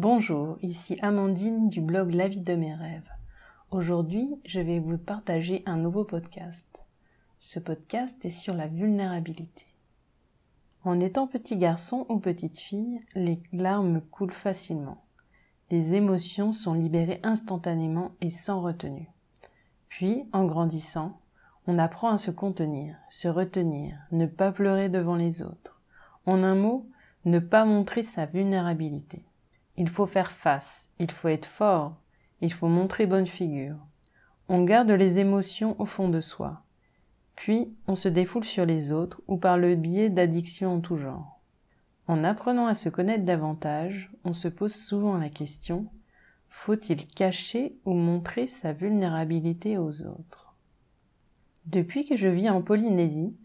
Bonjour, ici Amandine du blog La vie de mes rêves. Aujourd'hui, je vais vous partager un nouveau podcast. Ce podcast est sur la vulnérabilité. En étant petit garçon ou petite fille, les larmes coulent facilement. Les émotions sont libérées instantanément et sans retenue. Puis, en grandissant, on apprend à se contenir, se retenir, ne pas pleurer devant les autres. En un mot, ne pas montrer sa vulnérabilité. Il faut faire face, il faut être fort, il faut montrer bonne figure. On garde les émotions au fond de soi. Puis on se défoule sur les autres ou par le biais d'addictions en tout genre. En apprenant à se connaître davantage, on se pose souvent la question faut-il cacher ou montrer sa vulnérabilité aux autres? Depuis que je vis en Polynésie,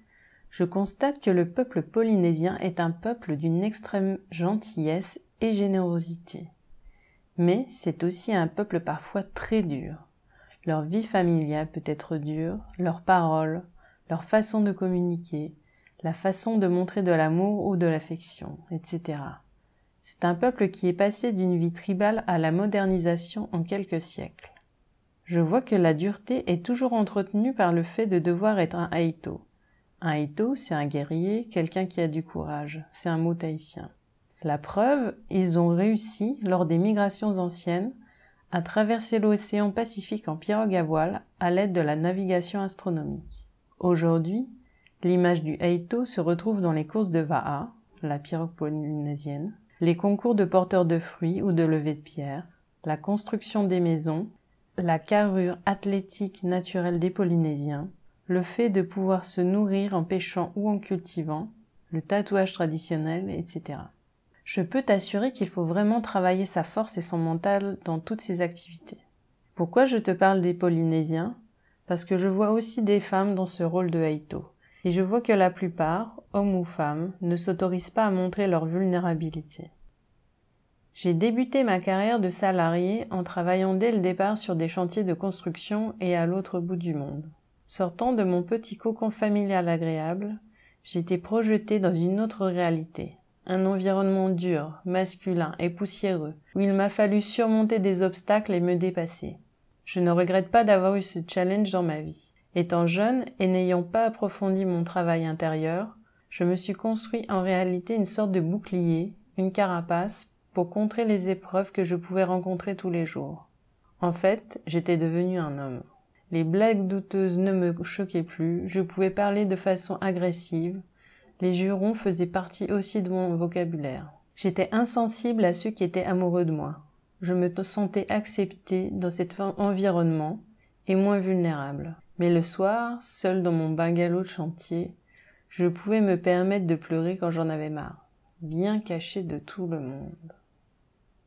je constate que le peuple polynésien est un peuple d'une extrême gentillesse générosité. Mais c'est aussi un peuple parfois très dur. Leur vie familiale peut être dure, leurs paroles, leur façon de communiquer, la façon de montrer de l'amour ou de l'affection, etc. C'est un peuple qui est passé d'une vie tribale à la modernisation en quelques siècles. Je vois que la dureté est toujours entretenue par le fait de devoir être un haïto. Un c'est un guerrier, quelqu'un qui a du courage. C'est un mot tahitien. La preuve, ils ont réussi, lors des migrations anciennes, à traverser l'océan Pacifique en pirogue à voile à l'aide de la navigation astronomique. Aujourd'hui, l'image du Haito se retrouve dans les courses de Va'a, la pirogue polynésienne, les concours de porteurs de fruits ou de levée de pierre, la construction des maisons, la carrure athlétique naturelle des Polynésiens, le fait de pouvoir se nourrir en pêchant ou en cultivant, le tatouage traditionnel, etc je peux t'assurer qu'il faut vraiment travailler sa force et son mental dans toutes ces activités. Pourquoi je te parle des Polynésiens? Parce que je vois aussi des femmes dans ce rôle de Haïto. Et je vois que la plupart, hommes ou femmes, ne s'autorisent pas à montrer leur vulnérabilité. J'ai débuté ma carrière de salarié en travaillant dès le départ sur des chantiers de construction et à l'autre bout du monde. Sortant de mon petit cocon familial agréable, j'étais projeté dans une autre réalité, un environnement dur, masculin et poussiéreux, où il m'a fallu surmonter des obstacles et me dépasser. Je ne regrette pas d'avoir eu ce challenge dans ma vie. Étant jeune et n'ayant pas approfondi mon travail intérieur, je me suis construit en réalité une sorte de bouclier, une carapace, pour contrer les épreuves que je pouvais rencontrer tous les jours. En fait, j'étais devenu un homme. Les blagues douteuses ne me choquaient plus, je pouvais parler de façon agressive, les jurons faisaient partie aussi de mon vocabulaire. J'étais insensible à ceux qui étaient amoureux de moi. Je me sentais acceptée dans cet environnement et moins vulnérable. Mais le soir, seul dans mon bungalow de chantier, je pouvais me permettre de pleurer quand j'en avais marre, bien caché de tout le monde.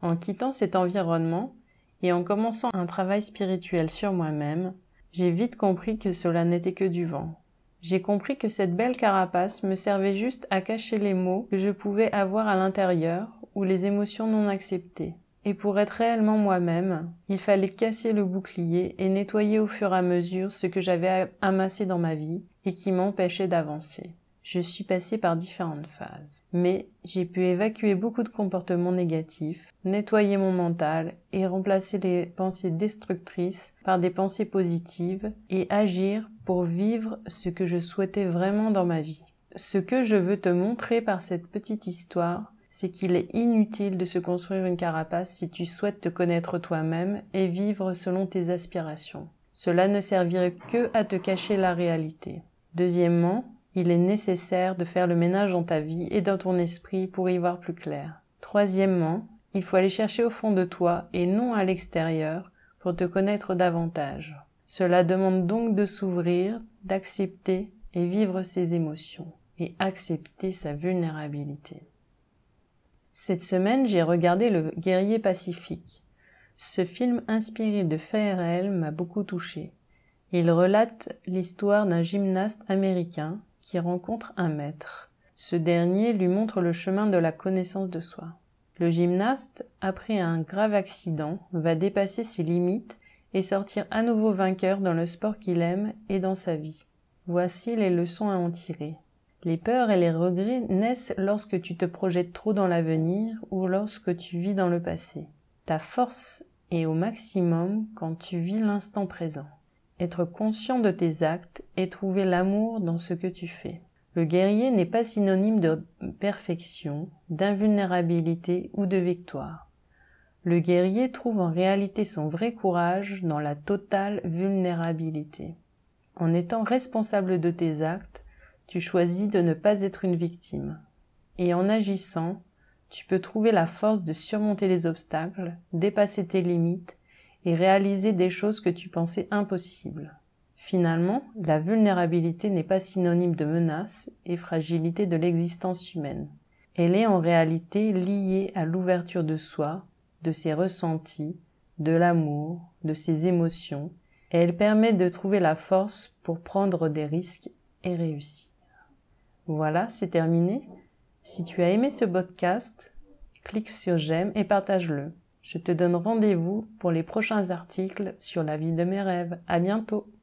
En quittant cet environnement et en commençant un travail spirituel sur moi-même, j'ai vite compris que cela n'était que du vent, j'ai compris que cette belle carapace me servait juste à cacher les mots que je pouvais avoir à l'intérieur ou les émotions non acceptées. Et pour être réellement moi-même, il fallait casser le bouclier et nettoyer au fur et à mesure ce que j'avais amassé dans ma vie et qui m'empêchait d'avancer. Je suis passée par différentes phases. Mais j'ai pu évacuer beaucoup de comportements négatifs, nettoyer mon mental et remplacer les pensées destructrices par des pensées positives et agir pour vivre ce que je souhaitais vraiment dans ma vie. Ce que je veux te montrer par cette petite histoire, c'est qu'il est inutile de se construire une carapace si tu souhaites te connaître toi-même et vivre selon tes aspirations. Cela ne servirait que à te cacher la réalité. Deuxièmement, il est nécessaire de faire le ménage dans ta vie et dans ton esprit pour y voir plus clair. Troisièmement, il faut aller chercher au fond de toi et non à l'extérieur pour te connaître davantage. Cela demande donc de s'ouvrir, d'accepter et vivre ses émotions et accepter sa vulnérabilité. Cette semaine, j'ai regardé Le guerrier pacifique. Ce film inspiré de réels m'a beaucoup touché. Il relate l'histoire d'un gymnaste américain qui rencontre un maître. Ce dernier lui montre le chemin de la connaissance de soi. Le gymnaste, après un grave accident, va dépasser ses limites et sortir à nouveau vainqueur dans le sport qu'il aime et dans sa vie. Voici les leçons à en tirer. Les peurs et les regrets naissent lorsque tu te projettes trop dans l'avenir ou lorsque tu vis dans le passé. Ta force est au maximum quand tu vis l'instant présent. Être conscient de tes actes et trouver l'amour dans ce que tu fais. Le guerrier n'est pas synonyme de perfection, d'invulnérabilité ou de victoire. Le guerrier trouve en réalité son vrai courage dans la totale vulnérabilité. En étant responsable de tes actes, tu choisis de ne pas être une victime. Et en agissant, tu peux trouver la force de surmonter les obstacles, dépasser tes limites et réaliser des choses que tu pensais impossibles. Finalement, la vulnérabilité n'est pas synonyme de menace et fragilité de l'existence humaine. Elle est en réalité liée à l'ouverture de soi, de ses ressentis, de l'amour, de ses émotions, et elle permet de trouver la force pour prendre des risques et réussir. Voilà, c'est terminé. Si tu as aimé ce podcast, clique sur j'aime et partage-le. Je te donne rendez-vous pour les prochains articles sur la vie de mes rêves. À bientôt!